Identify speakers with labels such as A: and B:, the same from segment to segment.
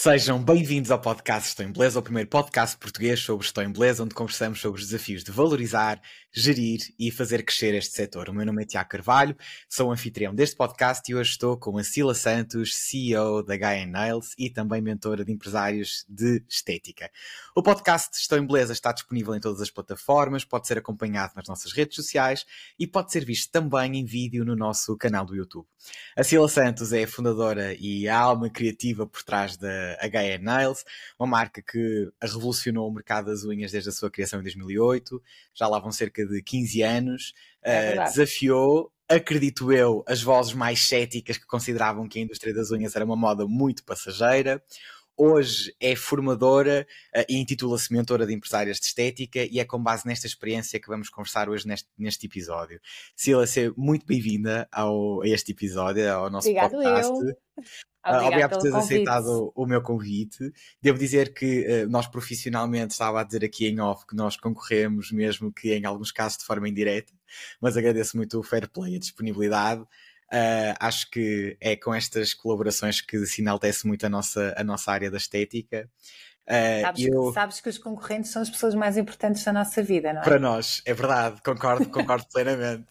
A: Sejam bem-vindos ao podcast Estou em Beleza, o primeiro podcast português sobre Estou em Beleza, onde conversamos sobre os desafios de valorizar, gerir e fazer crescer este setor. O meu nome é Tiago Carvalho, sou o anfitrião deste podcast e hoje estou com a Sila Santos, CEO da Gaia Nails e também mentora de empresários de estética. O podcast Estou em Beleza está disponível em todas as plataformas, pode ser acompanhado nas nossas redes sociais e pode ser visto também em vídeo no nosso canal do YouTube. A Sila Santos é a fundadora e a alma criativa por trás da HN Nails, uma marca que revolucionou o mercado das unhas desde a sua criação em 2008, já lá vão cerca de 15 anos, é uh, desafiou acredito eu, as vozes mais céticas que consideravam que a indústria das unhas era uma moda muito passageira. Hoje é formadora uh, e intitula-se Mentora de Empresárias de Estética e é com base nesta experiência que vamos conversar hoje neste, neste episódio. Sila, seja muito bem-vinda ao, a este episódio, ao nosso
B: Obrigado
A: podcast.
B: Eu.
A: Obrigado, Obrigado por teres aceitado o meu convite. Devo dizer que uh, nós profissionalmente, estava a dizer aqui em off, que nós concorremos mesmo que em alguns casos de forma indireta, mas agradeço muito o fair play e a disponibilidade. Uh, acho que é com estas colaborações que se enaltece muito a nossa, a nossa área da estética.
B: Uh, sabes, eu... sabes, que os concorrentes são as pessoas mais importantes da nossa vida, não é?
A: Para nós, é verdade, concordo, concordo plenamente.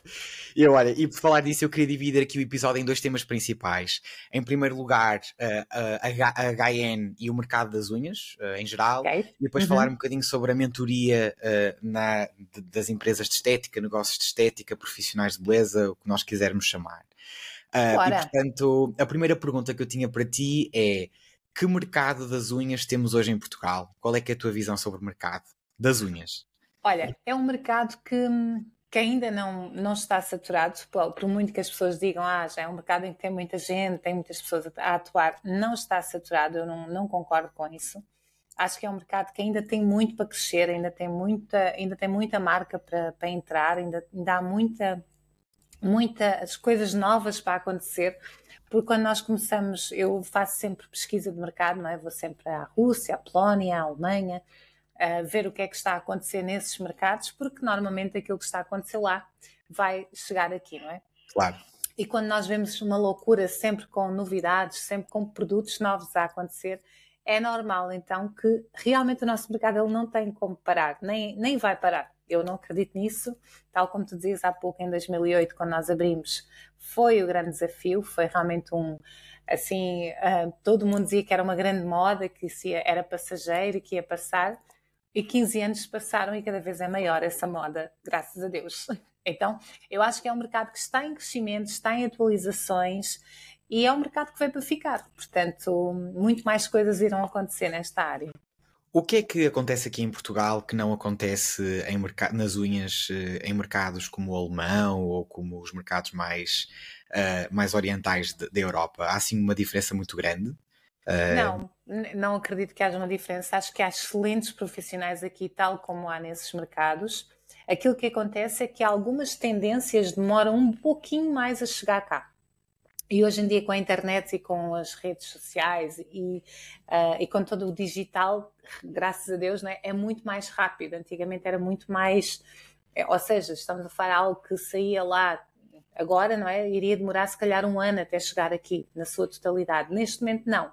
A: E olha, e por falar disso, eu queria dividir aqui o episódio em dois temas principais. Em primeiro lugar, uh, a, HN e o mercado das unhas, uh, em geral, okay. e depois uhum. falar um bocadinho sobre a mentoria na, de, das empresas de estética, negócios de estética, profissionais de beleza, o que nós quisermos chamar. e portanto, a primeira pergunta que eu tinha para ti é que mercado das unhas temos hoje em Portugal? Qual é que é a tua visão sobre o mercado das unhas?
B: Olha, é um mercado que, que ainda não, não está saturado, por, por, muito que as pessoas digam, ah, já é um mercado em que tem muita gente, tem muitas pessoas a, atuar, não está saturado, eu não, não concordo com isso. Acho que é um mercado que ainda tem muito para crescer, ainda tem muita, ainda tem muita marca para, para entrar, ainda, ainda há muita, muitas coisas novas para acontecer porque quando nós começamos, eu faço sempre pesquisa de mercado, não é? Vou sempre à Rússia, à Polónia, à Alemanha, a ver o que é que está a acontecer nesses mercados, porque normalmente aquilo que está a acontecer lá vai chegar aqui, não é?
A: Claro.
B: E quando nós vemos uma loucura sempre com novidades, sempre com produtos novos a acontecer, é normal então que realmente o nosso mercado ele não tem como parar, nem, nem vai parar. Eu não acredito nisso, tal como tu dizias há pouco, em 2008, quando nós abrimos, foi o grande desafio, foi realmente um, assim, uh, todo mundo dizia que era uma grande moda, que era passageiro e que ia passar, e 15 anos passaram e cada vez é maior essa moda, graças a Deus. Então, eu acho que é um mercado que está em crescimento, está em atualizações e é um mercado que veio para ficar. Portanto, muito mais coisas irão acontecer nesta área.
A: O que é que acontece aqui em Portugal que não acontece em nas unhas eh, em mercados como o alemão ou como os mercados mais, uh, mais orientais da Europa? Há assim uma diferença muito grande?
B: Uh... Não, não acredito que haja uma diferença. Acho que há excelentes profissionais aqui, tal como há nesses mercados. Aquilo que acontece é que algumas tendências demoram um pouquinho mais a chegar cá. E hoje em dia, com a internet e com as redes sociais e, uh, e com todo o digital, graças a Deus, né, é muito mais rápido. Antigamente era muito mais. É, ou seja, estamos a falar algo que saía lá agora, não é? Iria demorar se calhar um ano até chegar aqui, na sua totalidade. Neste momento, não.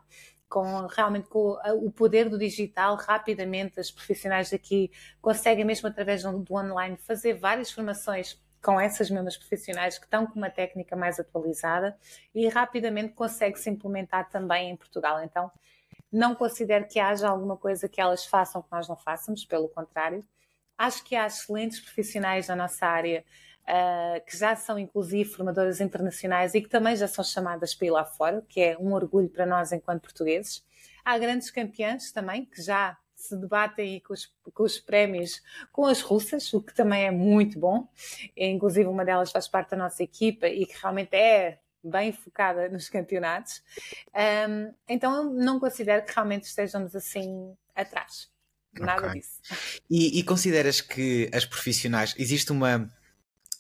B: Com, realmente com o poder do digital, rapidamente as profissionais daqui conseguem, mesmo através do online, fazer várias formações com essas mesmas profissionais que estão com uma técnica mais atualizada e rapidamente consegue-se implementar também em Portugal. Então, não considero que haja alguma coisa que elas façam que nós não façamos, pelo contrário. Acho que há excelentes profissionais na nossa área uh, que já são, inclusive, formadoras internacionais e que também já são chamadas para ir lá fora, que é um orgulho para nós enquanto portugueses. Há grandes campeãs também que já se debatem com os, com os prémios com as russas, o que também é muito bom. E, inclusive, uma delas faz parte da nossa equipa e que realmente é bem focada nos campeonatos. Um, então, eu não considero que realmente estejamos assim atrás. Nada okay. disso.
A: E, e, consideras que as profissionais. Existe uma,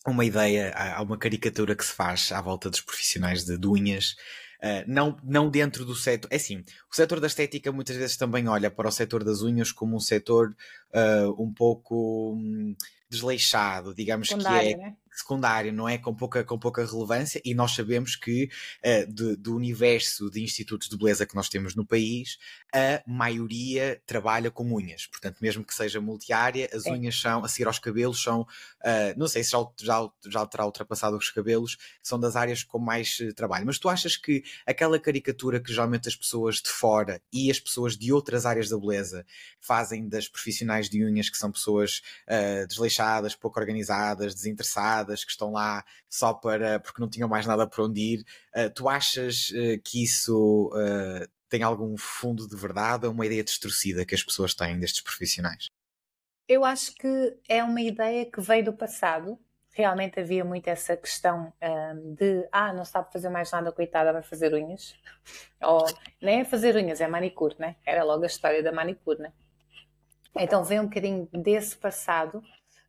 A: uma ideia, há uma caricatura que se faz à volta dos profissionais de unhas Uh, não, não dentro do setor. É assim, o setor da estética muitas vezes também olha para o setor das unhas como um setor uh, um pouco um, desleixado, digamos
B: secundário,
A: que é
B: né?
A: Secundário, não é? Com pouca, com pouca relevância, e nós sabemos que uh, de, do universo de institutos de beleza que nós temos no país, a maioria trabalha com unhas. Portanto, mesmo que seja multiárea, as unhas são, a seguir aos cabelos, são, uh, não sei se já, já, já terá ultrapassado os cabelos, são das áreas com mais uh, trabalho. Mas tu achas que aquela caricatura que geralmente as pessoas de fora e as pessoas de outras áreas da beleza fazem das profissionais de unhas, que são pessoas desleixadas, pouco organizadas, desinteressadas, que estão lá só para porque não tinham mais nada para onde ir, tu achas que isso tem algum fundo de verdade ou uma ideia distorcida que as pessoas têm destes profissionais?
B: Eu acho que é uma ideia que veio do passado. Realmente havia muito essa questão um, de ah, não sabe fazer mais nada, coitada, vai fazer unhas. Ou nem é fazer unhas, é manicure, né? Era logo a história da manicure, né? Então vem um bocadinho desse passado.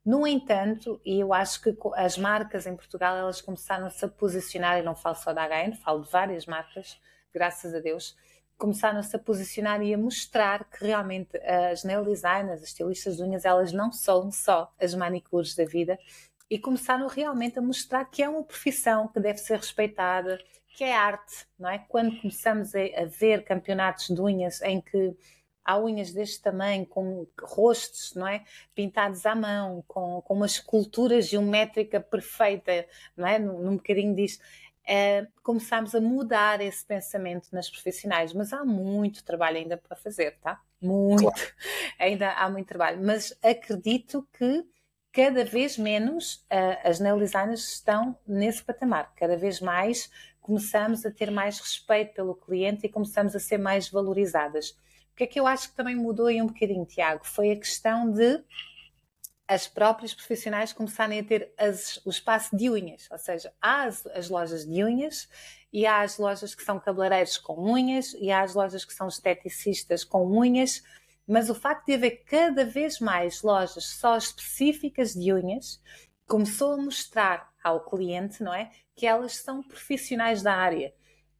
B: No entanto, e eu acho que as marcas em Portugal elas começaram-se a posicionar, e não falo só da HN, falo de várias marcas, graças a Deus, começaram-se a posicionar e a mostrar que realmente as nail designers, as estilistas de unhas, elas não são só as manicures da vida e começaram realmente a mostrar que é uma profissão que deve ser respeitada, que é arte, não é? Quando começamos a, ver campeonatos de unhas em que há unhas deste tamanho, com rostos, não é? Pintados à mão, com, com uma escultura geométrica perfeita, não é? Num, num bocadinho disto é, começámos a mudar esse pensamento nas profissionais, mas há muito trabalho ainda para fazer, tá? Muito, claro. ainda há muito trabalho, mas acredito que cada vez menos uh, as nail designers estão nesse patamar, cada vez mais começamos a ter mais respeito pelo cliente e começamos a ser mais valorizadas. O que é que eu acho que também mudou aí um bocadinho, Tiago? Foi a questão de as próprias profissionais começarem a ter as, o espaço de unhas, ou seja, há as, as, lojas de unhas e há as lojas que são cabeleireiros com unhas e há as lojas que são esteticistas com unhas, mas o facto de haver cada vez mais lojas só específicas de unhas começou a mostrar ao cliente, não é, que elas são profissionais da área.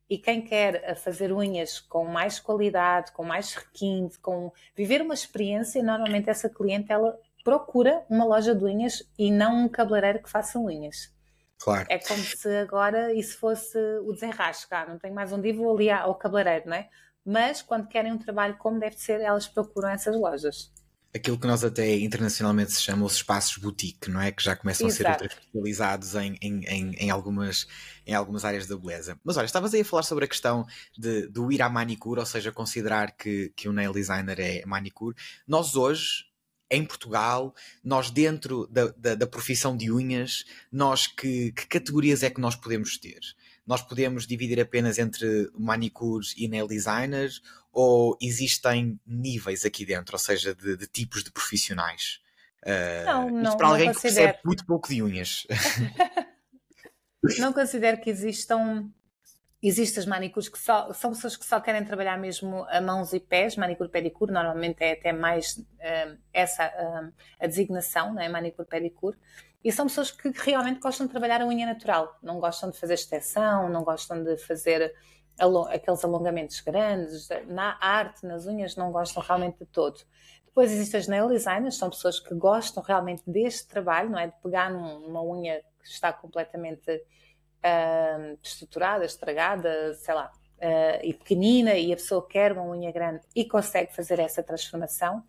B: E quem quer fazer unhas com mais qualidade, com mais requinte, com viver uma experiência, normalmente essa cliente ela procura uma loja de unhas e não um cabeleireiro que faça unhas.
A: Claro.
B: É como se agora isso fosse o desenrasque. Ah, não tenho mais um dia, vou ali ao cabeleireiro, não é? Mas quando querem um trabalho como deve ser, elas procuram essas lojas.
A: Aquilo que nós até internacionalmente se chama os espaços boutique, não é? Que já começam Exato. a ser especializados em, em, em, em, algumas, em algumas áreas da beleza. Mas olha, estavas aí a falar sobre a questão de, do ir à manicure, ou seja, considerar que, que o nail designer é manicure. Nós hoje em Portugal, nós dentro da, da, da profissão de unhas, nós que, que, categorias é que nós podemos ter? Nós podemos dividir apenas entre manicures e nail designers ou existem níveis aqui dentro, ou seja, de, de tipos de profissionais?
B: Uh, não, não,
A: para alguém que percebe muito pouco de unhas.
B: não considero que existam Existem as manicures que só, são pessoas que só querem trabalhar mesmo a mãos e pés, manicure pedicure, normalmente é até mais um, essa um, a designação, não é? manicure pedicure. E são pessoas que realmente gostam de trabalhar a unha natural, não gostam de fazer extensão, não gostam de fazer aqueles alongamentos grandes, na arte, nas unhas, não gostam realmente de todo. Depois existem as nail designers, são pessoas que gostam realmente deste trabalho, não é? De pegar numa unha que está completamente uh, estruturada, estragada, sei lá, uh, e pequenina, e a pessoa quer uma unha grande e consegue fazer essa transformação,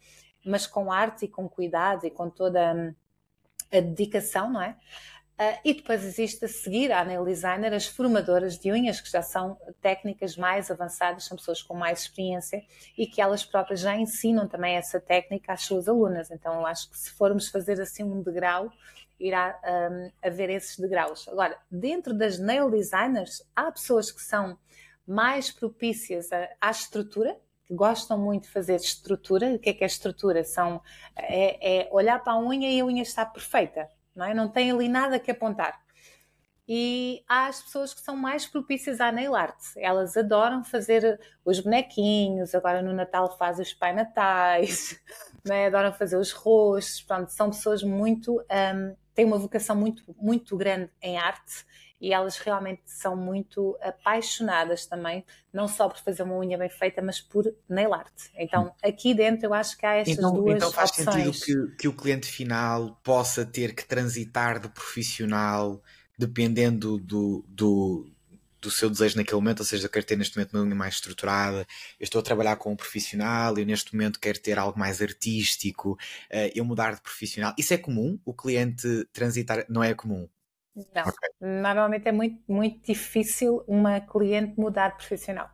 B: mas com arte e com cuidado e com toda a dedicação, não é? Uh, e depois existe a seguir a nail designer as formadoras de unhas, que já são técnicas mais avançadas, são pessoas com mais experiência e que elas próprias já ensinam também essa técnica às suas alunas. Então eu acho que se formos fazer assim um degrau, irá um, haver esses degraus. Agora, dentro das nail designers, há pessoas que são mais propícias à, à estrutura, que gostam muito de fazer estrutura. O que é que é estrutura? São, é, é olhar para a unha e a unha está perfeita, não é? Não tem ali nada que apontar. E há as pessoas que são mais propícias à nail art. Elas adoram fazer os bonequinhos, agora no Natal faz os pai natais, né? adoram fazer os rostos, são pessoas muito, um, têm uma vocação muito, muito grande em arte e elas realmente são muito apaixonadas também, não só por fazer uma unha bem feita, mas por nail art. Então, aqui dentro eu acho que há estas
A: então,
B: duas
A: então faz
B: opções.
A: sentido que, que o cliente final possa ter que transitar de profissional dependendo do, do, do seu desejo naquele momento, ou seja, eu quero ter neste momento uma unha mais estruturada, eu estou a trabalhar com um profissional, eu neste momento quero ter algo mais artístico, uh, eu mudar de profissional. Isso é comum? O cliente transitar não é comum?
B: Não, okay. normalmente é muito, muito difícil uma cliente mudar de profissional.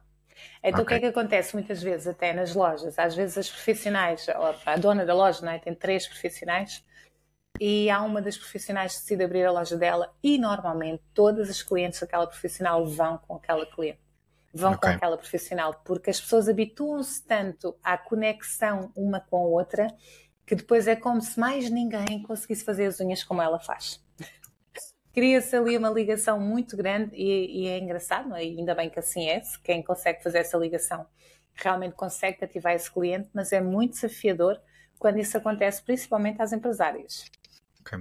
B: Então okay. o que é que acontece muitas vezes até nas lojas? Às vezes as profissionais, a dona da loja não é? tem três profissionais e há uma das profissionais que decide abrir a loja dela e normalmente todas as clientes daquela profissional vão com aquela cliente. Vão okay. com aquela profissional, porque as pessoas habituam-se tanto à conexão uma com a outra que depois é como se mais ninguém conseguisse fazer as unhas como ela faz cria-se ali uma ligação muito grande e, e é engraçado, é? e ainda bem que assim é, quem consegue fazer essa ligação realmente consegue cativar esse cliente, mas é muito desafiador quando isso acontece, principalmente às empresárias.
A: Okay.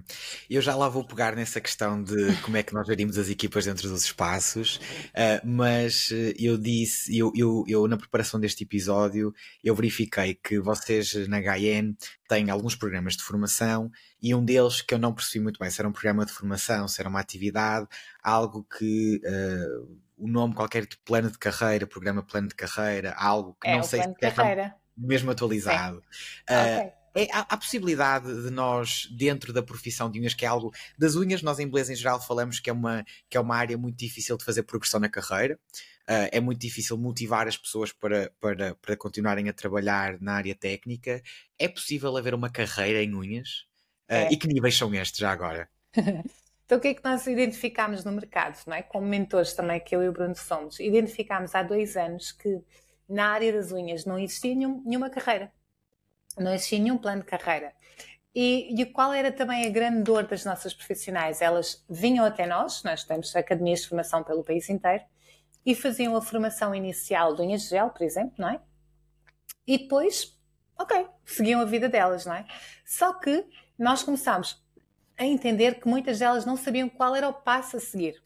A: Eu já lá vou pegar nessa questão de como é que nós gerimos as equipas dentro dos espaços, uh, mas eh, eu disse, eu, eu, eu, na preparação deste episódio, eu verifiquei que vocês na HN têm alguns programas de formação e um deles que eu não percebi muito bem se era um programa de formação, se era uma atividade, algo que uh, o nome qualquer tipo plano de carreira, programa plano de carreira, algo que
B: é,
A: não sei
B: se é
A: mesmo atualizado. Uh, okay é, há, há, possibilidade de nós, dentro da profissão de unhas, que é algo das unhas, nós em beleza em geral falamos que é uma, que é uma área muito difícil de fazer progressão na carreira. Uh, é muito difícil motivar as pessoas para, para, para continuarem a trabalhar na área técnica. É possível haver uma carreira em unhas? Uh, é. E que níveis são estes já agora?
B: Então, o que é que nós identificámos no mercado, não é? Como mentores também, que eu e o Bruno somos, identificámos há dois anos que na área das unhas não existia nenhum, nenhuma carreira não existia nenhum plano de carreira. E, e, qual era também a grande dor das nossas profissionais? Elas vinham até nós, nós temos academias de formação pelo país inteiro, e faziam a formação inicial de unhas por exemplo, não é? E depois, ok, seguiam a vida delas, não é? Só que nós começámos a entender que muitas delas não sabiam qual era o passo a seguir.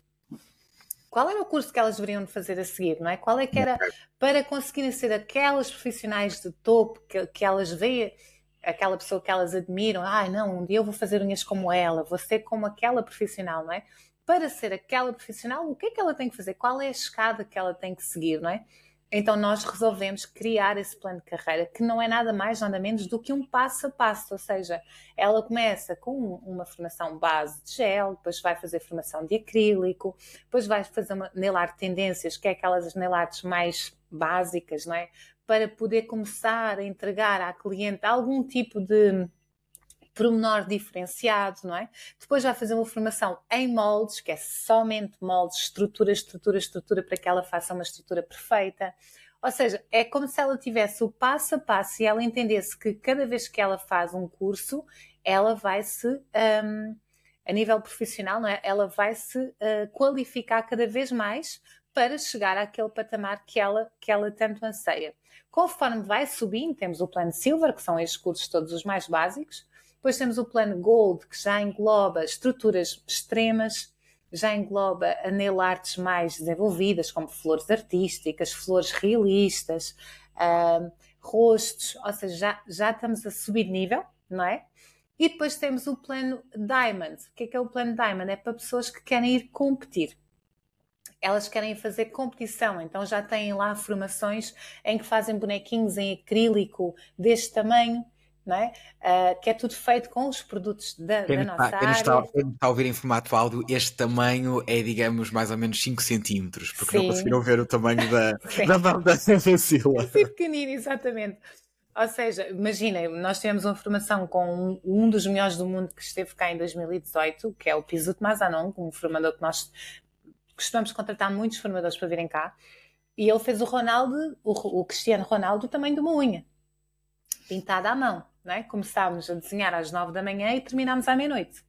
B: Qual era o curso que elas deveriam fazer a seguir, não é? Qual é que era para conseguirem ser aquelas profissionais de topo que, que elas veem, aquela pessoa que elas admiram, ah, não, um dia eu vou fazer unhas como ela, vou ser como aquela profissional, não é? Para ser aquela profissional, o que é que ela tem que fazer? Qual é a escada que ela tem que seguir, não é? Então nós resolvemos criar esse plano de carreira que não é nada mais nada menos do que um passo a passo, ou seja, ela começa com uma formação base de gel, depois vai fazer formação de acrílico, depois vai fazer uma nail art tendências, que é aquelas nail arts mais básicas, não é? Para poder começar a entregar à cliente algum tipo de pormenor diferenciado, não é? Depois vai fazer uma formação em moldes, que é somente moldes, estrutura, estrutura, estrutura, para que ela faça uma estrutura perfeita. Ou seja, é como se ela tivesse o passo a passo e ela entendesse que cada vez que ela faz um curso, ela vai se, um, a nível profissional, não é? Ela vai se uh, qualificar cada vez mais para chegar àquele patamar que ela, que ela tanto anseia. Conforme vai subindo, temos o plano Silver, que são estes cursos todos os mais básicos, depois temos o plano Gold, que já engloba estruturas extremas, já engloba a nail arts mais desenvolvidas, como flores artísticas, flores realistas, uh, rostos, ou seja, já, já estamos a subir nível, não é? E depois temos o plano Diamond. O que é que é o plano Diamond? É para pessoas que querem ir competir. Elas querem fazer competição, então já têm lá formações em que fazem bonequinhos em acrílico deste tamanho, não é? Uh, que é tudo feito com os produtos da, quem da nossa quem área. Está,
A: quem está a ouvir em formato áudio, este tamanho é, digamos, mais ou menos 5 centímetros, porque Sim. não conseguiram ver o tamanho da, da mão da Cecília.
B: Sim, pequenino, exatamente. Ou seja, imaginem, nós tivemos uma formação com um, um, dos melhores do mundo que esteve cá em 2018, que é o Pisut Mazanon, um formador que nós costumamos contratar muitos formadores para virem cá, e ele fez o Ronaldo, o, o Cristiano Ronaldo, do tamanho de uma unha, pintada à mão. É? Começámos a desenhar às nove da manhã e terminámos à meia-noite.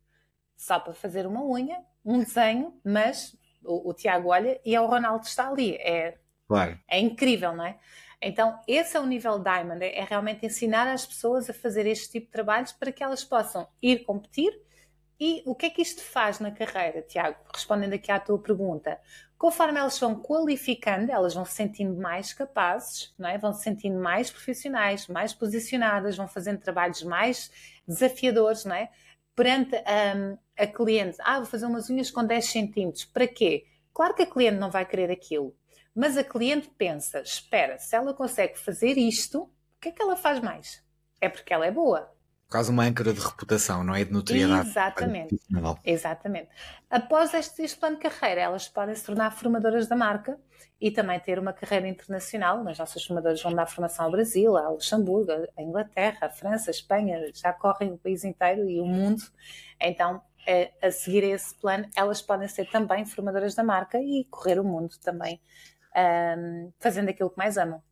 B: Só para fazer uma unha, um desenho, mas o, o, Tiago olha e é o Ronaldo está ali. É, claro. é incrível, não é? Então, esse é o nível Diamond, é, é realmente ensinar as pessoas a fazer este tipo de trabalhos para que elas possam ir competir. E o que é que isto faz na carreira, Tiago? Respondendo aqui à tua pergunta. Conforme elas vão qualificando, elas vão se sentindo mais capazes, não é? vão se sentindo mais profissionais, mais posicionadas, vão fazendo trabalhos mais desafiadores, não é? Perante um, a cliente, ah, vou fazer umas unhas com 10 centímetros, para quê? Claro que a cliente não vai querer aquilo, mas a cliente pensa, espera, se ela consegue fazer isto, o que é que ela faz mais? É porque ela é boa,
A: Quase uma âncora de reputação, não é? De notoriedade.
B: Exatamente. Exatamente. Após este, este plano de carreira, elas podem se tornar formadoras da marca e também ter uma carreira internacional. As nossas formadoras vão dar formação ao Brasil, a Luxemburgo, a Inglaterra, a França, a Espanha, já correm o país inteiro e o mundo. Então, a, a seguir esse plano, elas podem ser também formadoras da marca e correr o mundo também, um, fazendo aquilo que mais amam.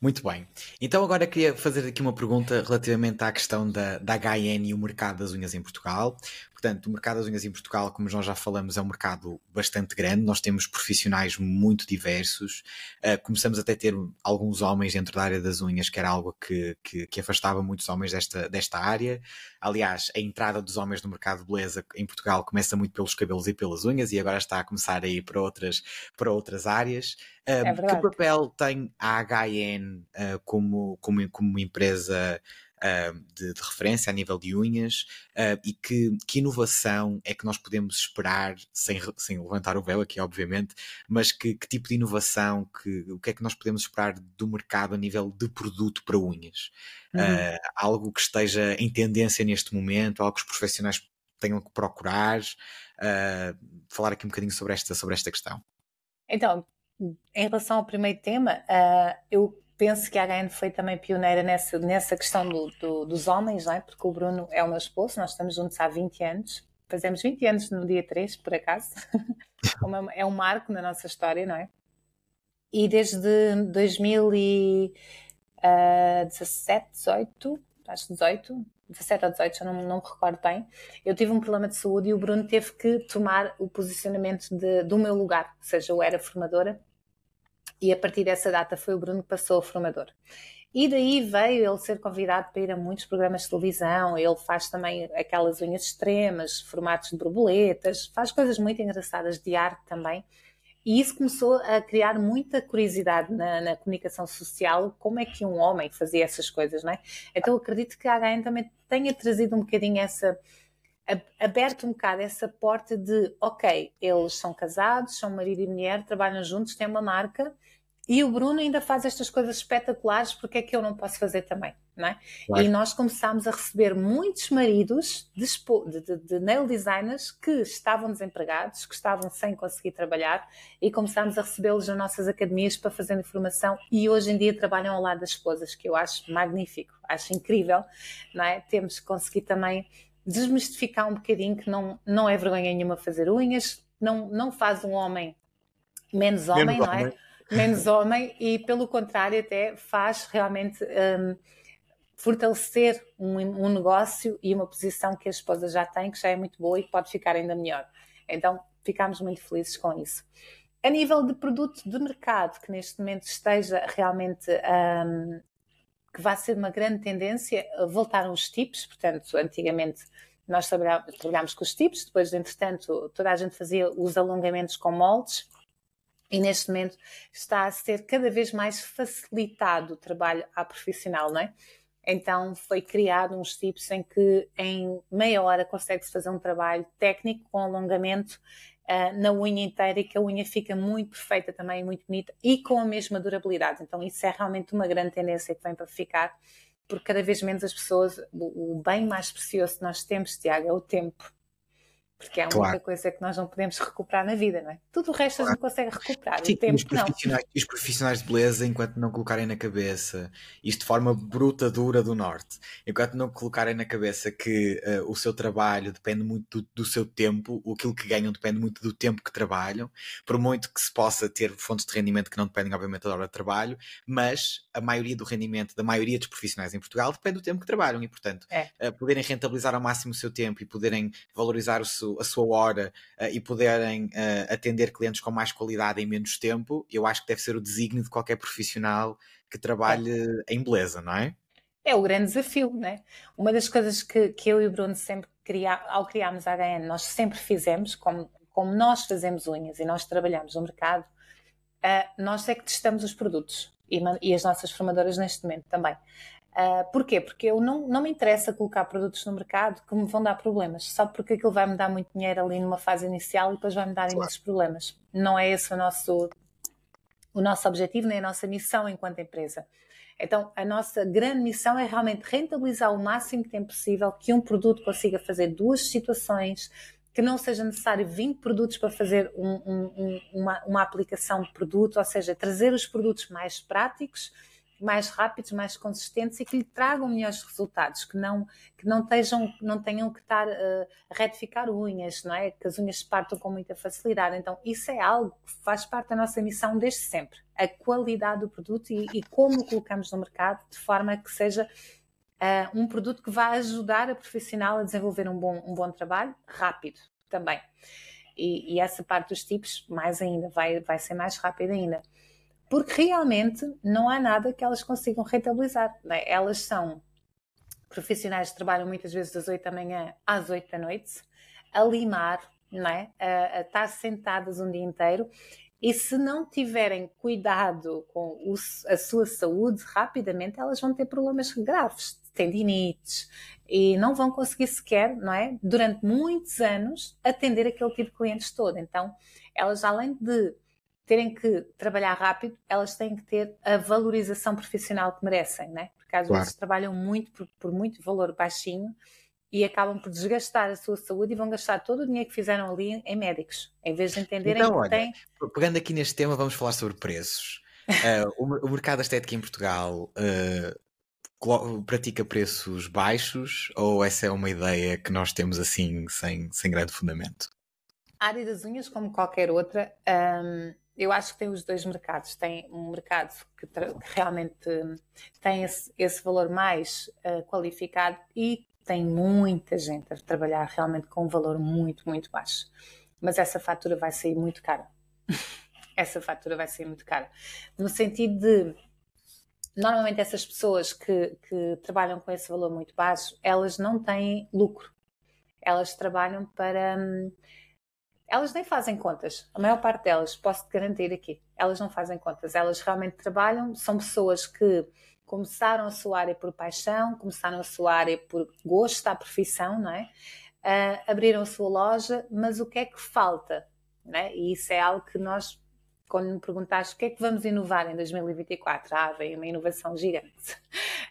A: Muito bem. Então agora queria fazer aqui uma pergunta relativamente à questão da, da HN e o mercado das unhas em Portugal. Portanto, o mercado das unhas em Portugal, como nós já falamos, é um mercado bastante grande. Nós temos profissionais muito diversos. Uh, começamos até a ter alguns homens dentro da área das unhas, que era algo que, que, que, afastava muitos homens desta, desta área. Aliás, a entrada dos homens no mercado de beleza em Portugal começa muito pelos cabelos e pelas unhas e agora está a começar a ir para outras, para outras áreas. Uh, é que papel tem a HN uh, como, como, como empresa de, de, referência a nível de unhas uh, e que, que, inovação é que nós podemos esperar, sem, sem levantar o véu aqui, obviamente, mas que, que, tipo de inovação, que, o que é que nós podemos esperar do mercado a nível de produto para unhas? Uhum. Uh, algo que esteja em tendência neste momento, algo que os profissionais tenham que procurar, falar aqui um bocadinho sobre esta, sobre esta questão.
B: Então, em relação ao primeiro tema, eu penso que a HN foi também pioneira nessa, nessa questão do, do, dos homens, não é? Porque o Bruno é o meu esposo, nós estamos juntos há 20 anos, fazemos 20 anos no dia 3, por acaso. é um marco na nossa história, não é? E desde 2017, 18, acho 18, 17 ou 18, já não, não me recordo bem, eu tive um problema de saúde e o Bruno teve que tomar o posicionamento de, do meu lugar, ou seja, eu era formadora e a partir dessa data foi o Bruno que passou a formador. E daí veio ele ser convidado para ir a muitos programas de televisão. Ele faz também aquelas unhas extremas, formatos de borboletas, faz coisas muito engraçadas de arte também. E isso começou a criar muita curiosidade na, na, comunicação social, como é que um homem fazia essas coisas, não é? Então acredito que a HN também tenha trazido um bocadinho essa, aberto um bocado essa porta de, ok, eles são casados, são marido e mulher, trabalham juntos, têm uma marca, e o Bruno ainda faz estas coisas espetaculares, porque é que eu não posso fazer também? Não é? Claro. E nós começámos a receber muitos maridos de, de, de, nail designers que estavam desempregados, que estavam sem conseguir trabalhar, e começámos a recebê-los nas nossas academias para fazer formação. E hoje em dia trabalham ao lado das esposas, que eu acho magnífico, acho incrível. Não é? Temos que conseguir também desmistificar um bocadinho que não, não é vergonha nenhuma fazer unhas, não, não faz um homem menos homem, menos não é? Homem menos homem e, pelo contrário, até faz realmente um, fortalecer um, um, negócio e uma posição que a esposa já tem, que já é muito boa e que pode ficar ainda melhor. Então, ficamos muito felizes com isso. A nível de produto de mercado, que neste momento esteja realmente um, que vai ser uma grande tendência, voltaram os tips, portanto, antigamente nós trabalhámos com os tips, depois, entretanto, toda a gente fazia os alongamentos com moldes, e neste momento está a ser cada vez mais facilitado o trabalho à profissional, não é? Então foi criado uns tipos em que em meia hora consegue-se fazer um trabalho técnico com alongamento uh, na unha inteira e que a unha fica muito perfeita também, muito bonita e com a mesma durabilidade. Então isso é realmente uma grande tendência que vem para ficar, porque cada vez menos as pessoas, o, o bem mais precioso que nós temos, Tiago, é o tempo porque é a única coisa que nós não podemos recuperar na vida, não é? Tudo o resto claro. a gente consegue recuperar. Sim, o tempo,
A: os, profissionais, os profissionais de beleza, enquanto não colocarem na cabeça isto de forma bruta, dura do norte, enquanto não colocarem na cabeça que uh, o seu trabalho depende muito do, do, seu tempo, aquilo que ganham depende muito do tempo que trabalham, por muito que se possa ter fontes de rendimento que não dependem, obviamente, da hora de trabalho, mas a maioria do rendimento da maioria dos profissionais em Portugal depende do tempo que trabalham e, portanto, é. uh, poderem rentabilizar ao máximo o seu tempo e poderem valorizar o seu espaço, a sua hora uh, e poderem uh, atender clientes com mais qualidade em menos tempo, eu acho que deve ser o desígnio de qualquer profissional que trabalhe em beleza, não é?
B: É o grande desafio, não é? Uma das coisas que, que eu e o Bruno sempre criar, ao criarmos a HN, nós sempre fizemos, como, como nós fazemos unhas e nós trabalhamos no mercado, uh, nós é que testamos os produtos e, e, as nossas formadoras neste momento também. Uh, porquê? Porque eu não, não me interessa colocar produtos no mercado que me vão dar problemas, só porque aquilo vai me dar muito dinheiro ali numa fase inicial e depois vai me dar claro. imensos problemas. Não é esse o nosso, o nosso objetivo, nem a nossa missão enquanto empresa. Então, a nossa grande missão é realmente rentabilizar o máximo que tempo possível que um produto consiga fazer duas situações, que não seja necessário 20 produtos para fazer um, um, uma, uma aplicação de produto, ou seja, trazer os produtos mais práticos mais rápidos, mais consistentes e que lhe tragam melhores resultados, que não, que não, estejam, não tenham que estar uh, a retificar unhas, não é? Que as unhas se partam com muita facilidade. Então, isso é algo que faz parte da nossa missão desde sempre. A qualidade do produto e, e como o colocamos no mercado, de forma que seja uh, um produto que vá ajudar a profissional a desenvolver um bom, um bom trabalho, rápido também. E, e essa parte dos tipos, mais ainda, vai, vai ser mais rápida ainda porque realmente não há nada que elas consigam rentabilizar. É? Elas são profissionais que trabalham muitas vezes das 8 da manhã às 8 da noite, a limar, não é? a, a estar sentadas um dia inteiro. E se não tiverem cuidado com o, a sua saúde, rapidamente elas vão ter problemas graves, tendinites, e não vão conseguir sequer, não é? Durante muitos anos, atender aquele tipo de clientes todo. Então, elas, além de terem que trabalhar rápido, elas têm que ter a valorização profissional que merecem, né? Porque às claro. vezes trabalham muito por, por, muito valor baixinho e acabam por desgastar a sua saúde e vão gastar todo o dinheiro que fizeram ali em médicos, em vez de entenderem
A: então,
B: que
A: olha,
B: têm.
A: Pegando aqui neste tema, vamos falar sobre preços. uh, o, o, mercado estético em Portugal uh, pratica preços baixos ou essa é uma ideia que nós temos assim sem, sem grande fundamento?
B: A área das unhas, como qualquer outra, um, eu acho que tem os dois mercados. Tem um mercado que, que realmente tem esse, esse valor mais uh, qualificado e tem muita gente a trabalhar realmente com um valor muito, muito baixo. Mas essa fatura vai sair muito cara. essa fatura vai sair muito cara. No sentido de, normalmente essas pessoas que, que trabalham com esse valor muito baixo, elas não têm lucro. Elas trabalham para... Hum, elas nem fazem contas. A maior parte delas, posso garantir aqui, elas não fazem contas. Elas realmente trabalham, são pessoas que começaram a sua área por paixão, começaram a sua área por gosto à profissão, não é? Uh, abriram a sua loja, mas o que é que falta? É? E isso é algo que nós, quando me perguntaste o que é que vamos inovar em 2024, ah, vem uma inovação gigante.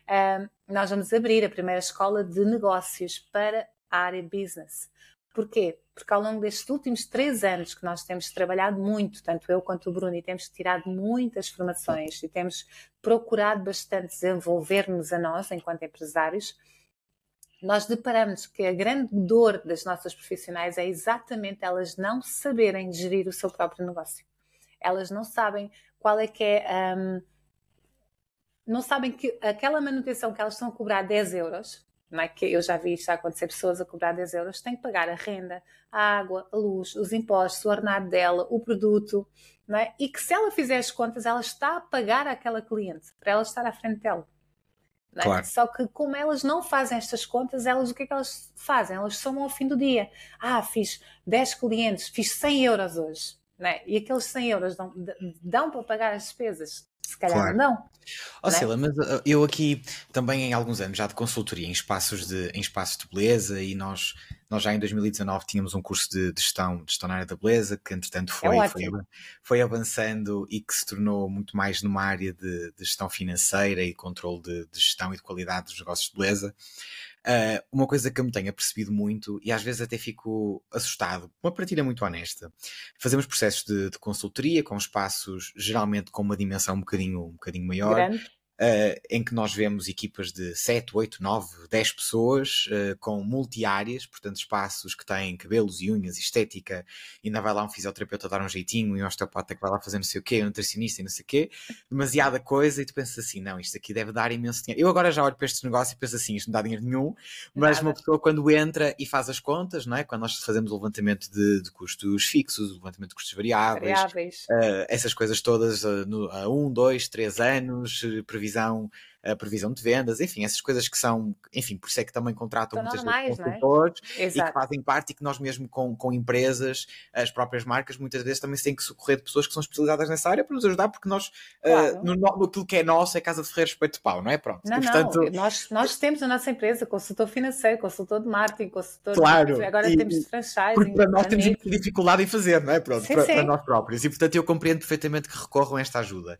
B: Uh, nós vamos abrir a primeira escola de negócios para a área business. Porquê? Porque ao longo destes últimos três anos que nós temos trabalhado muito, tanto eu quanto o Bruno, e temos tirado muitas formações e temos procurado bastante desenvolver-nos a nós enquanto empresários, nós deparamos que a grande dor das nossas profissionais é exatamente elas não saberem gerir o seu próprio negócio. Elas não sabem qual é que é. Um, não sabem que aquela manutenção que elas estão a cobrar 10 euros é? que eu já vi isto acontecer, pessoas a cobrar 10 euros, têm que pagar a renda, a água, a luz, os impostos, o ordenado dela, o produto, não é? e que se ela fizer as contas, ela está a pagar àquela cliente, para ela estar à frente dela. É? Claro. Só que como elas não fazem estas contas, elas o que é que elas fazem? Elas somam ao fim do dia. Ah, fiz 10 clientes, fiz 100 euros hoje. É? E aqueles 100 euros dão, dão para pagar as despesas? Se calhar claro. não.
A: Oh, mas uh, eu aqui também em alguns anos já de consultoria em espaços de, em espaços de beleza e nós, nós já em 2019 tínhamos um curso de, de gestão, de gestão na área da beleza que entretanto foi, é foi, foi, avançando e que se tornou muito mais numa área de, de gestão financeira e controle de, de gestão e de qualidade dos negócios de beleza. Uh, uma coisa que eu me tenho apercebido muito, e às vezes até fico assustado, uma partilha muito honesta. Fazemos processos de, de consultoria com espaços geralmente com uma dimensão um bocadinho, um bocadinho maior.
B: Grande.
A: Uh, em que nós vemos equipas de 7, 8, 9, 10 pessoas uh, com multi-áreas, portanto, espaços que têm cabelos e unhas, estética, e ainda vai lá um fisioterapeuta dar um jeitinho, e um osteopata que vai lá fazer não sei o quê, um nutricionista e não sei o quê, demasiada coisa, e tu pensas assim: não, isto aqui deve dar imenso dinheiro. Eu agora já olho para este negócio e penso assim: isto não dá dinheiro nenhum, mas Nada. uma pessoa quando entra e faz as contas, não é? Quando nós fazemos o levantamento de, de custos fixos, o levantamento de custos variáveis, variáveis. Uh, essas coisas todas no, a um, dois, três anos, previsão a previsão de vendas, enfim, essas coisas que são, enfim, por isso é que também contratam São muitas normais, vezes é? consultores é? e que fazem parte e que nós mesmo com, com empresas, as próprias marcas, muitas vezes também têm que socorrer de pessoas que são especializadas nessa área para nos ajudar, porque nós, ah, claro. uh, no, no, aquilo que é nosso, é Casa de Ferreira Respeito de Pau, não é? Pronto.
B: Não, e, portanto... não, nós, nós temos a nossa empresa, consultor financeiro, consultor de marketing, consultor claro, de... agora e, temos de franchise.
A: Porque para nós temos muita dificuldade em fazer, não é? Pronto, sim, para, sim. para, nós próprios. E portanto eu compreendo perfeitamente que recorram a esta ajuda.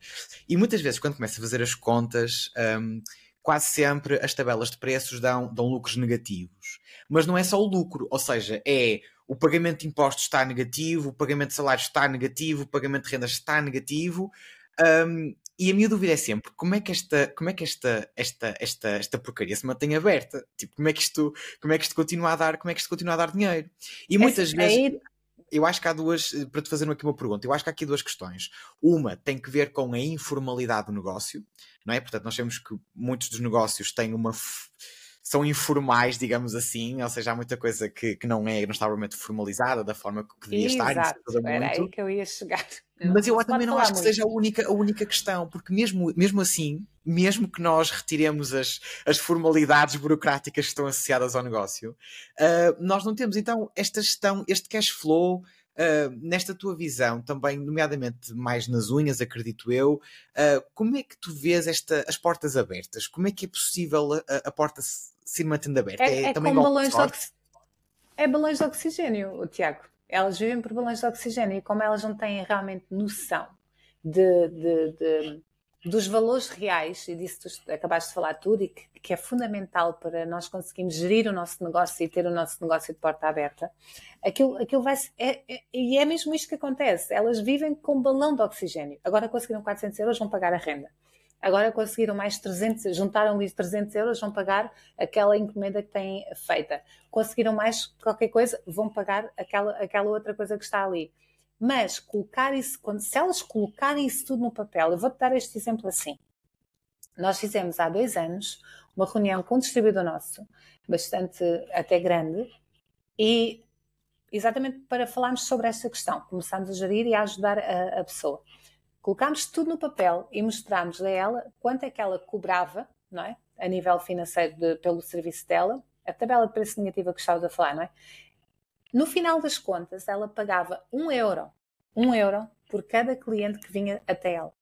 A: E muitas vezes, quando começo a fazer as contas, um, quase sempre as tabelas de preços dão, dão lucros negativos. Mas não é só o lucro, ou seja, é o pagamento de impostos está negativo, o pagamento de salários está negativo, o pagamento de rendas está negativo. Um, e a minha dúvida é sempre como é que esta, como é que esta, esta, esta, esta porcaria se mantém aberta? Tipo, como é que isto, como é que isto continua a dar, como é que isto continua a dar dinheiro? E muitas é, vezes eu acho que há duas, para te fazer aqui uma pergunta, eu acho que há aqui duas questões. Uma tem que ver com a informalidade do negócio, não é? Portanto, nós temos que muitos dos negócios têm uma são informais, digamos assim, ou seja, há muita coisa que, que não é, não está realmente formalizada da forma que devia
B: Exato, estar. Era muito. aí que eu ia chegar.
A: Mas eu também não acho muito. que seja a única, a única questão, porque mesmo, mesmo assim, mesmo que nós retiremos as, as formalidades burocráticas que estão associadas ao negócio, uh, nós não temos então esta gestão, este cash flow Uh, nesta tua visão, também, nomeadamente mais nas unhas, acredito eu, uh, como é que tu vês esta, as portas abertas? Como é que é possível a, a porta se mantendo aberta?
B: É, é, é também balões de. É balões de oxigênio, Tiago. Elas vivem por balões de oxigênio e como elas não têm realmente noção de, de, de dos valores reais, e disso tu acabaste de falar tudo, e que, que, é fundamental para nós conseguirmos gerir o nosso negócio e ter o nosso negócio de porta aberta, aquilo, aquilo vai é, é, e é mesmo isto que acontece. Elas vivem com um balão de oxigênio. Agora conseguiram 400 euros, vão pagar a renda. Agora conseguiram mais 300, juntaram lhes 300 euros, vão pagar aquela encomenda que têm feita. Conseguiram mais qualquer coisa, vão pagar aquela, aquela outra coisa que está ali. Mas colocar isso, quando, se elas colocarem isso tudo no papel, eu vou-te dar este exemplo assim. Nós fizemos há dois anos uma reunião com um distribuidor nosso, bastante até grande, e exatamente para falarmos sobre esta questão. Começámos a gerir e a ajudar a, a pessoa. Colocámos tudo no papel e mostrámos a ela quanto é que ela cobrava, não é? A nível financeiro de, pelo serviço dela, a tabela de preço negativa que estavas a falar, não é? No final das contas, ela pagava um euro, um euro por cada cliente que vinha até ela.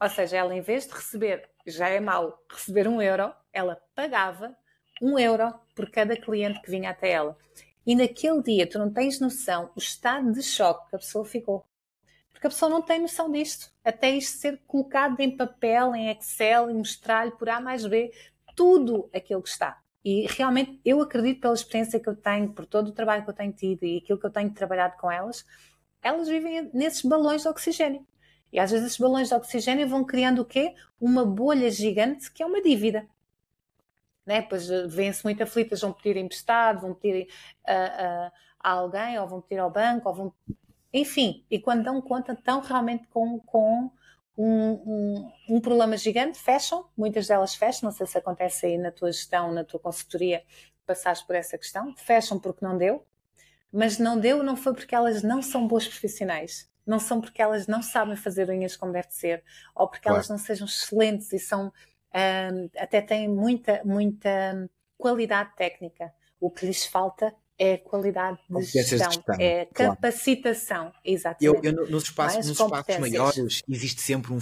B: Ou seja, ela em vez de receber, já é mau receber um euro, ela pagava um euro por cada cliente que vinha até ela. E naquele dia, tu não tens noção o estado de choque que a pessoa ficou. Porque a pessoa não tem noção disto. Até isto ser colocado em papel, em Excel, e mostrar-lhe por A mais B tudo aquilo que está. E realmente eu acredito pela experiência que eu tenho, por todo o trabalho que eu tenho tido e aquilo que eu tenho trabalhado com elas, elas vivem nesses balões de oxigênio. E às vezes esses balões de oxigênio vão criando o quê? Uma bolha gigante que é uma dívida. Né? Pois eh, vêm-se muito aflitas, vão pedir emprestado, vão pedir a, a, a, alguém, ou vão pedir ao banco, ou vão. Enfim, e quando dão conta, estão realmente com, com um, um, um, problema gigante, fecham, muitas delas fecham, não sei se acontece aí na tua gestão, na tua consultoria, passaste por essa questão, fecham porque não deu, mas não deu não foi porque elas não são boas profissionais, não são porque elas não sabem fazer unhas como deve ser, ou porque claro. elas não sejam excelentes e são, até têm muita, muita qualidade técnica. O que lhes falta é qualidade de gestão, gestão, é capacitação, claro. exatamente.
A: Eu, eu, nos espaços, nos espaços maiores existe sempre um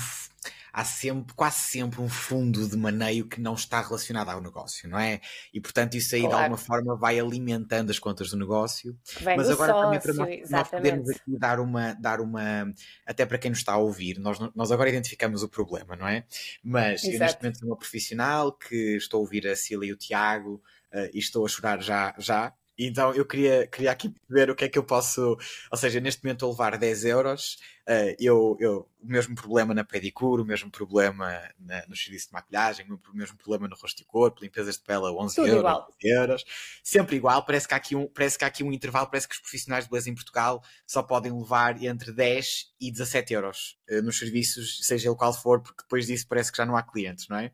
A: há sempre, quase sempre um fundo de maneio que não está relacionado ao negócio, não é? E portanto isso aí claro. de alguma forma vai alimentando as contas do negócio.
B: Vem Mas agora sócio, também para nós, nós
A: podermos aqui dar uma, dar uma, até para quem nos está a ouvir, nós, nós agora identificamos o problema, não é? Mas Exato. eu neste momento sou uma profissional que estou a ouvir a Cília e o Tiago uh, e estou a chorar já, já Então eu queria, queria aqui ver o que é que eu posso. Ou seja, neste momento a levar 10 euros, uh, eu, eu, o mesmo problema na pedicure, o mesmo problema na, no serviço de maquilhagem, o mesmo problema no rosto e corpo, limpezas de pele a 11
B: Tudo
A: euros,
B: igual.
A: 12 euros, sempre igual. Parece que, há aqui um, parece que há aqui um intervalo, parece que os profissionais de beleza em Portugal só podem levar entre 10 e 17 euros uh, nos serviços, seja ele qual for, porque depois disso parece que já não há clientes, não é?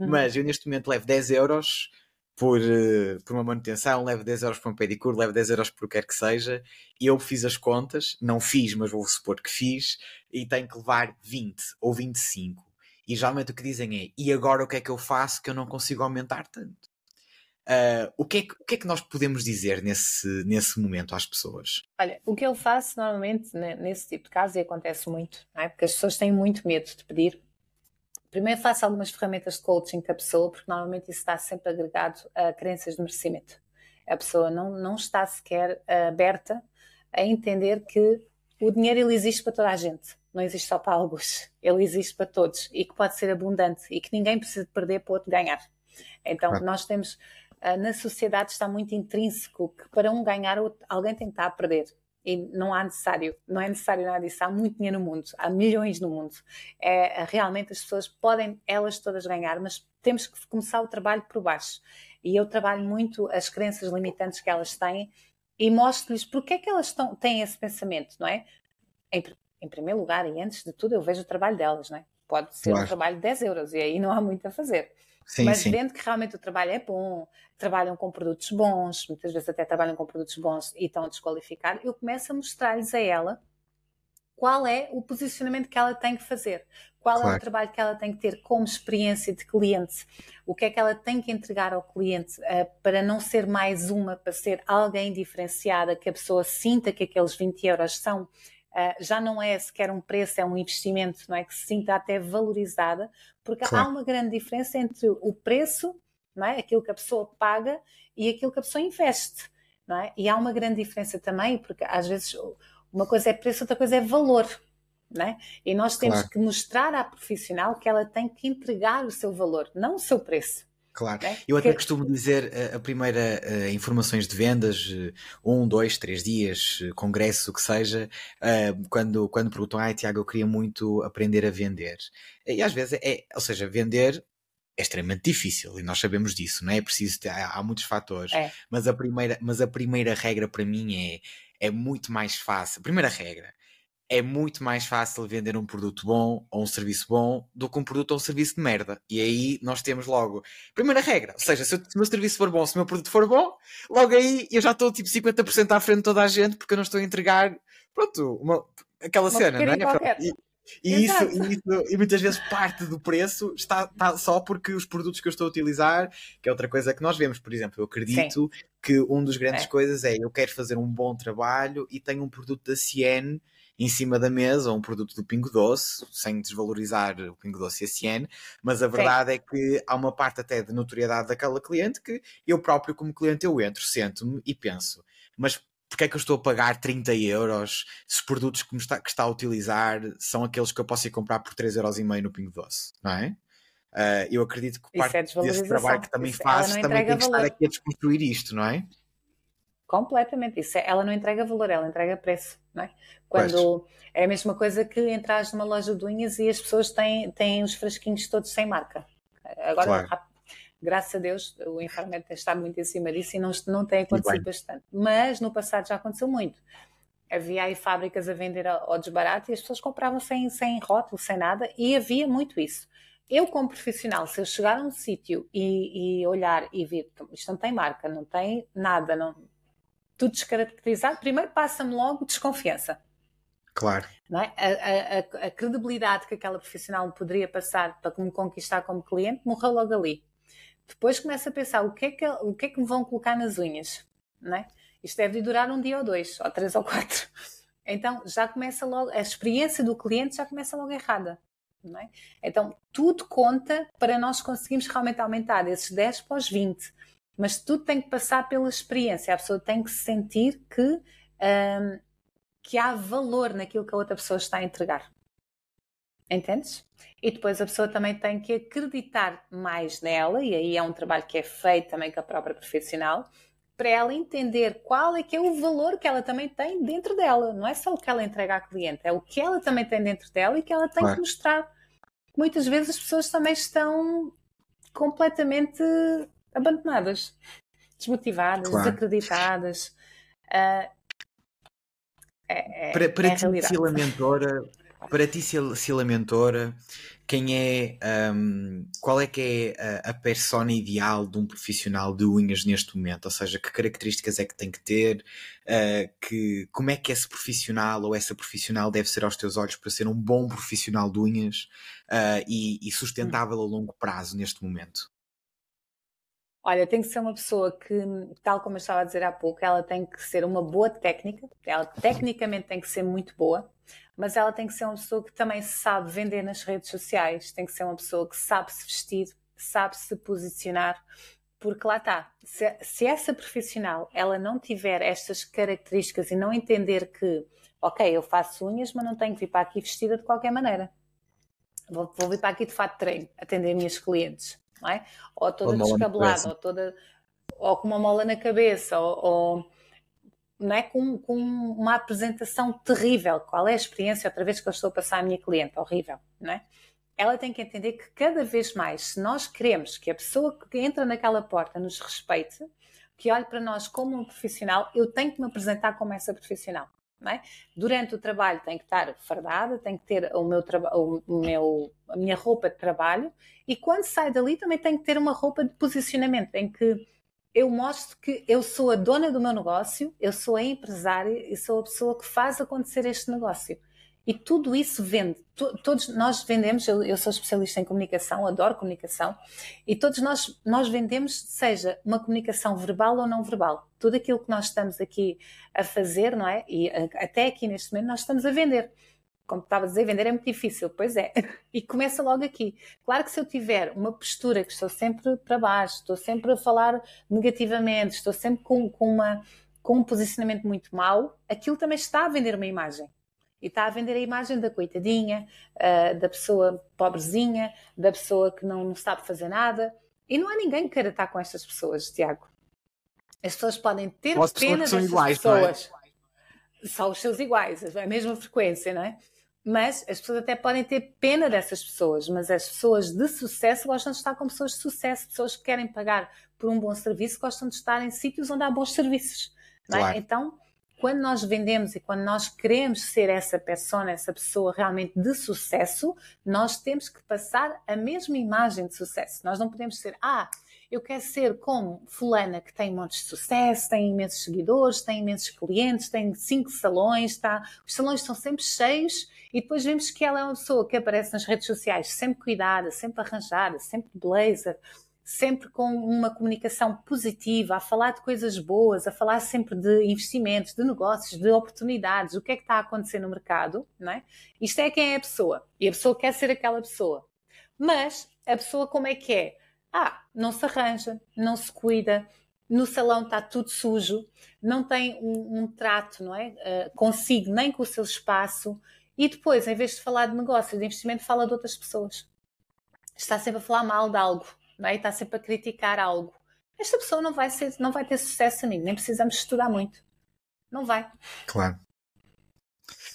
B: Uhum.
A: Mas eu neste momento levo 10 euros por, uh, por uma manutenção, levo 10 euros para um pedicure, levo 10 euros por o que quer que seja. E eu fiz as contas, não fiz, mas vou supor que fiz, e tenho que levar 20 ou 25. E geralmente o que dizem é: e agora o que é que eu faço que eu não consigo aumentar tanto? Uh, o, que é que, o que é que nós podemos dizer nesse, nesse momento às pessoas?
B: Olha, o que eu faço normalmente nesse tipo de casos, e acontece muito, é? porque as pessoas têm muito medo de pedir Primeiro faço algumas ferramentas de coaching com a pessoa, porque normalmente isso está sempre agregado a crenças de merecimento. A pessoa não, não está sequer aberta a entender que o dinheiro ele existe para toda a gente, não existe só para alguns, ele existe para todos e que pode ser abundante e que ninguém precisa perder para outro ganhar. Então claro. nós temos, na sociedade está muito intrínseco que para um ganhar alguém tem que estar a perder e não há necessário, não é necessário nada disso. Há muito dinheiro no mundo, há milhões no mundo. É, realmente as pessoas podem elas todas ganhar, mas temos que começar o trabalho por baixo. E eu trabalho muito as crenças limitantes que elas têm e mostro-lhes porque é que elas estão, têm esse pensamento, não é? Em, em, primeiro lugar, e antes de tudo, eu vejo o trabalho delas, não é? Pode ser claro. um trabalho de 10 euros e aí não há muito a fazer. Sim, mas sim. vendo que realmente o trabalho é bom, trabalham com produtos bons, muitas vezes até trabalham com produtos bons e estão a desqualificar, eu começo a mostrar-lhes a ela qual é o posicionamento que ela tem que fazer, qual claro. é o trabalho que ela tem que ter como experiência de cliente, o que é que ela tem que entregar ao cliente uh, para não ser mais uma, para ser alguém diferenciada, que a pessoa sinta que aqueles 20 euros são já não é sequer um preço, é um investimento, não é? Que se sinta até valorizada, porque claro. há uma grande diferença entre o preço, não é? Aquilo que a pessoa paga e aquilo que a pessoa investe, não é? E há uma grande diferença também, porque às vezes uma coisa é preço, outra coisa é valor, não é? E nós temos claro. que mostrar à profissional que ela tem que entregar o seu valor, não o seu preço.
A: Claro. É? Eu até que... costumo dizer a, primeira a, informações de vendas, eh, um, dois, três dias, eh, congresso, o que seja, quando, quando perguntam, ai Tiago, eu queria muito aprender a vender. E às vezes é, ou seja, vender é extremamente difícil e nós sabemos disso, não é? é preciso ter, há, há muitos fatores, é. mas, a primeira, mas a primeira regra para mim é, é muito mais fácil. A primeira regra é muito mais fácil vender um produto bom ou um serviço bom do que um produto ou um serviço de merda. E aí nós temos logo. Primeira regra, ou seja, se, o meu serviço for bom, se o meu produto for bom, logo aí eu já estou tipo 50% à frente de toda a gente porque eu não estou a entregar, pronto, uma, aquela uma cena, não é? E, e isso, e isso, e muitas vezes parte do preço está, está, só porque os produtos que eu estou a utilizar, que é outra coisa que nós vemos, por exemplo, eu acredito Sim. que um dos grandes é. coisas é eu quero fazer um bom trabalho e tenho um produto da Ciene em cima da mesa um produto do Pingo Doce, sem desvalorizar o Pingo Doce e a Ciene, mas a verdade Sim. é que há uma parte até de notoriedade daquela cliente que eu próprio, como cliente, eu entro, sento-me e penso, mas porque é que eu estou a pagar 30 euros se os produtos que, está, que está a utilizar são aqueles que eu posso ir comprar por 3,5 euros no Pingo Doce, não é? Uh, eu acredito que parte é desse trabalho que também faço também tem que valor. estar aqui a desconstruir isto, não é?
B: Completamente. Isso é, ela não entrega valor, ela entrega preço, não é? Quando é a mesma coisa que entras numa loja de unhas e as pessoas têm, têm os frasquinhos todos sem marca. Agora, claro. graças a Deus, o Infarmed está muito em cima disso e não, não tem acontecido bastante. Mas no passado já aconteceu muito. Havia aí fábricas a vender ao desbarato e as pessoas compravam sem, sem rótulo, sem nada, e havia muito isso. Eu, como profissional, se eu chegar a um sítio e, e olhar e ver isto não tem marca, não tem nada, não, tudo descaracterizado, primeiro passa-me logo desconfiança.
A: Claro.
B: Não é? a, a, a, credibilidade que aquela profissional me poderia passar para me conquistar como cliente morreu logo ali. Depois começo a pensar o que é que, o que, é que me vão colocar nas unhas. Não é? Isto deve durar um dia ou dois, ou três ou quatro. Então já começa logo, a experiência do cliente já começa logo errada. Não é? Então tudo conta para nós conseguirmos realmente aumentar esses 10 para os 20 mas tudo tem que passar pela experiência. A pessoa tem que sentir que, um, que há valor naquilo que a outra pessoa está a entregar. Entendes? E depois a pessoa também tem que acreditar mais nela, e aí é um trabalho que é feito também com a própria profissional, para ela entender qual é que é o valor que ela também tem dentro dela. Não é só o que ela entrega à cliente, é o que ela também tem dentro dela e que ela tem claro. que mostrar. Muitas vezes as pessoas também estão completamente abandonadas, desmotivadas, claro. desacreditadas. Uh,
A: é, é, para, para é ti, Sila Mentora, para ti, Sila Mentora, quem é, um, qual é que é a, a persona ideal de um profissional de unhas neste momento? Ou seja, que características é que tem que ter? Uh, que, como é que esse profissional ou essa profissional deve ser aos teus olhos para ser um bom profissional de unhas uh, e, e sustentável a longo prazo neste momento?
B: Olha, tem que ser uma pessoa que, tal como eu estava a dizer há pouco, ela tem que ser uma boa técnica, ela tecnicamente tem que ser muito boa, mas ela tem que ser uma pessoa que também sabe vender nas redes sociais, tem que ser uma pessoa que sabe se vestir, sabe se posicionar, porque lá está, se, se essa profissional ela não tiver estas características e não entender que, ok, eu faço unhas, mas não tenho que vir para aqui vestida de qualquer maneira. Vou, vou vir para aqui de fato treino, atender minhas clientes não é? Ou toda descabelada, ou toda ou com uma mola na cabeça, ou, ou não é? Com, com, uma apresentação terrível. Qual é a experiência, outra vez que eu estou a passar à minha cliente? Horrível, não é? Ela tem que entender que cada vez mais, se nós queremos que a pessoa que entra naquela porta nos respeite, que olhe para nós como um profissional, eu tenho que me apresentar como essa profissional. É? Durante o trabalho tem que estar fardada, tem que ter o meu, o meu, a minha roupa de trabalho e quando sai dali também tem que ter uma roupa de posicionamento em que eu mostro que eu sou a dona do meu negócio, eu sou a empresária e sou a pessoa que faz acontecer este negócio. E tudo isso vende. Todos nós vendemos, eu, eu, sou especialista em comunicação, adoro comunicação, e todos nós, nós vendemos, seja uma comunicação verbal ou não verbal. Tudo aquilo que nós estamos aqui a fazer, não é? E até aqui neste momento nós estamos a vender. Como estava a dizer, vender é muito difícil, pois é. E começa logo aqui. Claro que se eu tiver uma postura que estou sempre para baixo, estou sempre a falar negativamente, estou sempre com, com, uma, com um posicionamento muito mau, aquilo também está a vender uma imagem e está a vender a imagem da coitadinha, uh, da pessoa pobrezinha, da pessoa que não, não, sabe fazer nada. E não há ninguém que queira estar com estas pessoas, Tiago. As pessoas podem ter Posso pena dessas iguais, pessoas. É? São os seus iguais, a mesma frequência, não é? Mas as pessoas até podem ter pena dessas pessoas, mas as pessoas de sucesso gostam de estar com pessoas de sucesso, pessoas que querem pagar por um bom serviço, gostam de estar em sítios onde há bons serviços. É? Claro. Então, quando nós vendemos e quando nós queremos ser essa pessoa, essa pessoa realmente de sucesso, nós temos que passar a mesma imagem de sucesso. Nós não podemos ser, ah, eu quero ser como fulana que tem montes de sucesso, tem imensos seguidores, tem imensos clientes, tem cinco salões, tá? os salões estão sempre cheios e depois vemos que ela é uma pessoa que aparece nas redes sociais sempre cuidada, sempre arranjada, sempre blazer, sempre com uma comunicação positiva, a falar de coisas boas, a falar sempre de investimentos, de negócios, de oportunidades, o que é que está a acontecer no mercado, não é? Isto é quem é a pessoa. E a pessoa quer ser aquela pessoa. Mas a pessoa como é que é? Ah, não se arranja, não se cuida, no salão está tudo sujo, não tem um, um trato, não é? Uh, consigo nem com o seu espaço. E depois, em vez de falar de negócio, de investimento, fala de outras pessoas. Está sempre a falar mal de algo é? e está sempre a criticar algo. Esta pessoa não vai, ser, não vai ter sucesso amigo, nem precisamos estudar muito. Não vai.
A: Claro.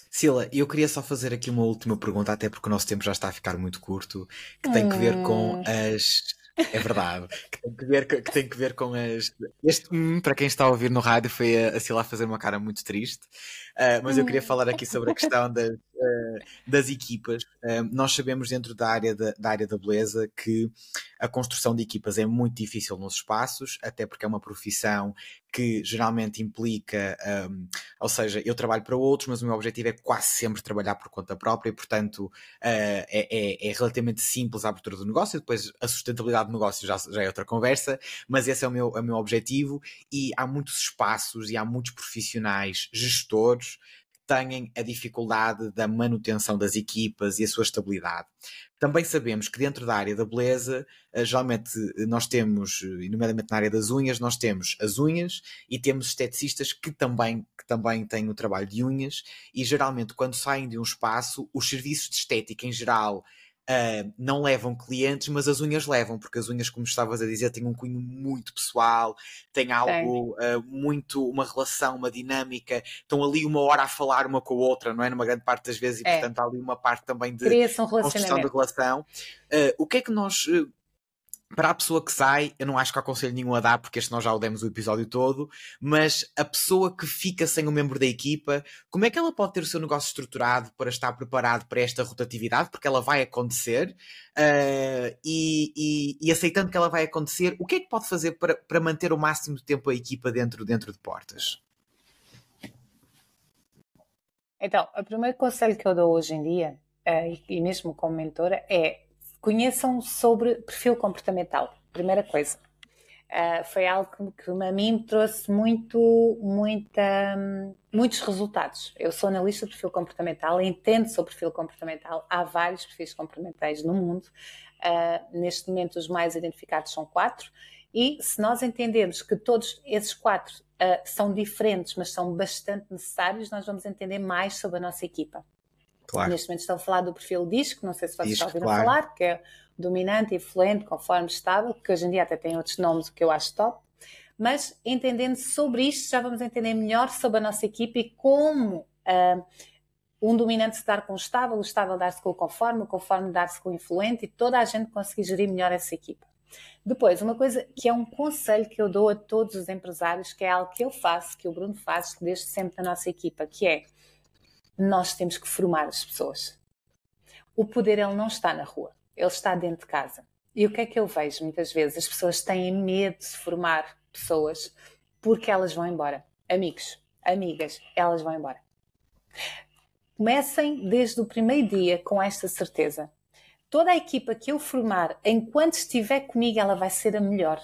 A: Sila, eu queria só fazer aqui uma última pergunta, até porque o nosso tempo já está a ficar muito curto, que tem que ver com hum. as é verdade. Que tem que ver, que tem que ver com as. Este, hum, para quem está a ouvir no rádio, foi a, a Sila fazer uma cara muito triste. Uh, mas eu queria falar aqui sobre a questão das, uh, das equipas. Uh, nós sabemos dentro da área da, da, área da beleza que a construção de equipas é muito difícil nos espaços, até porque é uma profissão que geralmente implica, um, ou seja, eu trabalho para outros, mas o meu objetivo é quase sempre trabalhar por conta própria e, portanto, é, é, é, relativamente simples a abertura do negócio. Depois, a sustentabilidade do negócio já, já é outra conversa, mas esse é o meu, é o meu objetivo. E há muitos espaços e há muitos profissionais, gestores têm a dificuldade da manutenção das equipas e a sua estabilidade. Também sabemos que dentro da área da beleza, eh, geralmente eh, nós temos, eh, nomeadamente na área das unhas, nós temos as unhas e temos esteticistas que também, que também têm o trabalho de unhas e geralmente quando saem de um espaço, os serviços de estética em geral uh, não levam clientes, mas as unhas levam, porque as unhas, como estavas a dizer, têm um cunho muito pessoal, têm algo uh, muito, uma relação, uma dinâmica, estão ali uma hora a falar uma com a outra, não é? Numa grande parte das vezes, e é. portanto há ali uma parte também de construção de relação. Uh, o que é que nós para a pessoa que sai, eu não acho que há conselho nenhum a dar, porque este nós já o demos o episódio todo, mas a pessoa que fica sem um membro da equipa, como é que ela pode ter o seu negócio estruturado para estar preparado para esta rotatividade? Porque ela vai acontecer, uh, e, e, e, aceitando que ela vai acontecer, o que é que pode fazer para, para manter o máximo de tempo a equipa dentro, dentro de portas?
B: Então, o primeiro conselho que eu dou hoje em dia, uh, e mesmo como mentora, é conheçam sobre perfil comportamental. Primeira coisa. Uh, foi algo que, que, a mim me trouxe muito, muita, muitos resultados. Eu sou analista de perfil comportamental, entendo sobre perfil comportamental. Há vários perfis comportamentais no mundo. Uh, neste momento, os mais identificados são quatro. E se nós entendemos que todos esses quatro uh, são diferentes, mas são bastante necessários, nós vamos entender mais sobre a nossa equipa. Claro. Neste momento estão a falar do perfil disco, não sei se vocês estão ouvindo claro. falar, que é dominante e fluente, conforme estável, que hoje em dia até tem outros nomes, o que eu acho top. Mas entendendo sobre isto, já vamos entender melhor sobre a nossa equipe e como uh, um dominante se dar com o estável, o estável dar-se com o conforme, o conforme dar-se com o influente e toda a gente conseguir gerir melhor essa equipa. Depois, uma coisa que é um conselho que eu dou a todos os empresários, que é algo que eu faço, que o Bruno faz desde sempre na nossa equipa, que é nós temos que formar as pessoas. O poder ele não está na rua, ele está dentro de casa. E o que é que eu vejo muitas vezes? As pessoas têm medo de se formar pessoas porque elas vão embora. Amigos, amigas, elas vão embora. Comecem desde o primeiro dia com esta certeza. Toda a equipa que eu formar, enquanto estiver comigo, ela vai ser a melhor.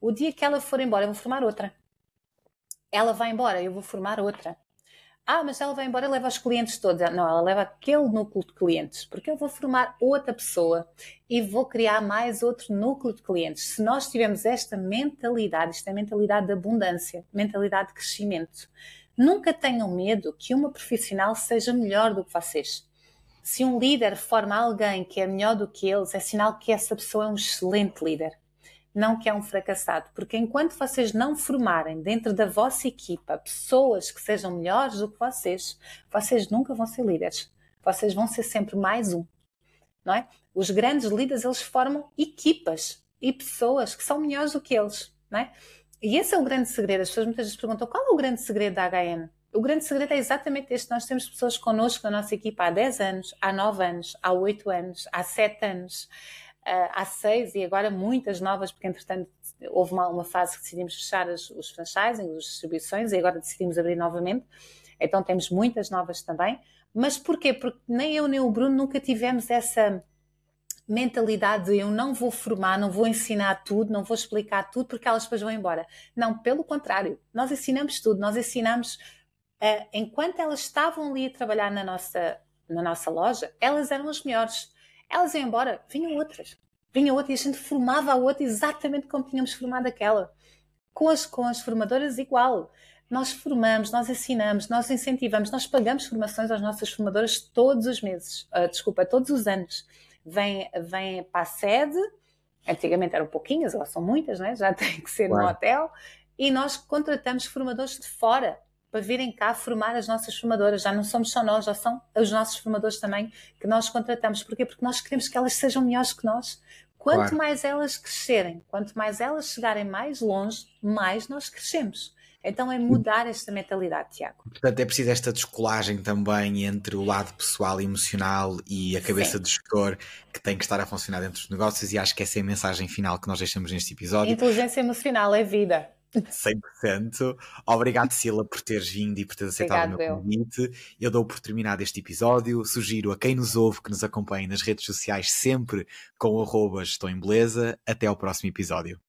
B: O dia que ela for embora, eu vou formar outra. Ela vai embora, eu vou formar outra. Ah, mas ela vai embora e leva os clientes todos. Não, ela leva aquele núcleo de clientes, porque eu vou formar outra pessoa e vou criar mais outro núcleo de clientes. Se nós tivermos esta mentalidade, esta mentalidade de abundância, mentalidade de crescimento, nunca tenham medo que uma profissional seja melhor do que vocês. Se um líder forma alguém que é melhor do que eles, é sinal que essa pessoa é um excelente líder não que é um fracassado, porque enquanto vocês não formarem dentro da vossa equipa pessoas que sejam melhores do que vocês, vocês nunca vão ser líderes. Vocês vão ser sempre mais um, não é? Os grandes líderes eles formam equipas e pessoas que são melhores do que eles, não é? E esse é o grande segredo. As pessoas muitas vezes perguntam qual é o grande segredo da HN? O grande segredo é exatamente este. Nós temos pessoas connosco na nossa equipa há 10 anos, há 9 anos, há 8 anos, há 7 anos há seis e agora muitas novas, porque entretanto houve uma, uma fase que decidimos fechar as, os franchising, as distribuições, e agora decidimos abrir novamente. Então temos muitas novas também. Mas porquê? Porque nem eu nem o Bruno nunca tivemos essa mentalidade de eu não vou formar, não vou ensinar tudo, não vou explicar tudo porque elas depois vão embora. Não, pelo contrário, nós ensinamos tudo, nós ensinamos uh, enquanto elas estavam ali a trabalhar na nossa, na nossa loja, elas eram as melhores. Elas iam embora, vinham outras. Vinha outra e a gente formava a outra exatamente como tínhamos formado aquela. Com as, com as formadoras, igual. Nós formamos, nós ensinamos, nós incentivamos, nós pagamos formações às nossas formadoras todos os meses. Uh, desculpa, todos os anos. Vêm vem para a sede, antigamente eram pouquinhas, agora são muitas, né? já tem que ser no hotel, e nós contratamos formadores de fora para virem cá formar as nossas formadoras. Já não somos só nós, já são os nossos formadores também que nós contratamos. Porquê? Porque nós queremos que elas sejam melhores que nós. Quanto claro. mais elas crescerem, quanto mais elas chegarem mais longe, mais nós crescemos. Então é mudar esta mentalidade, Tiago.
A: Portanto, é preciso esta descolagem também entre o lado pessoal e emocional e a cabeça Sim. do gestor que tem que estar a funcionar dentro dos negócios e acho que essa é a mensagem final que nós deixamos neste episódio.
B: Inteligência emocional é vida.
A: 100%. Obrigado, Sila, por teres vindo e por teres aceitado Obrigado, o meu convite. Eu dou por terminado este episódio. Sugiro a quem nos ouve que nos acompanhe nas redes sociais sempre com arroba Estou em Beleza. Até ao próximo episódio.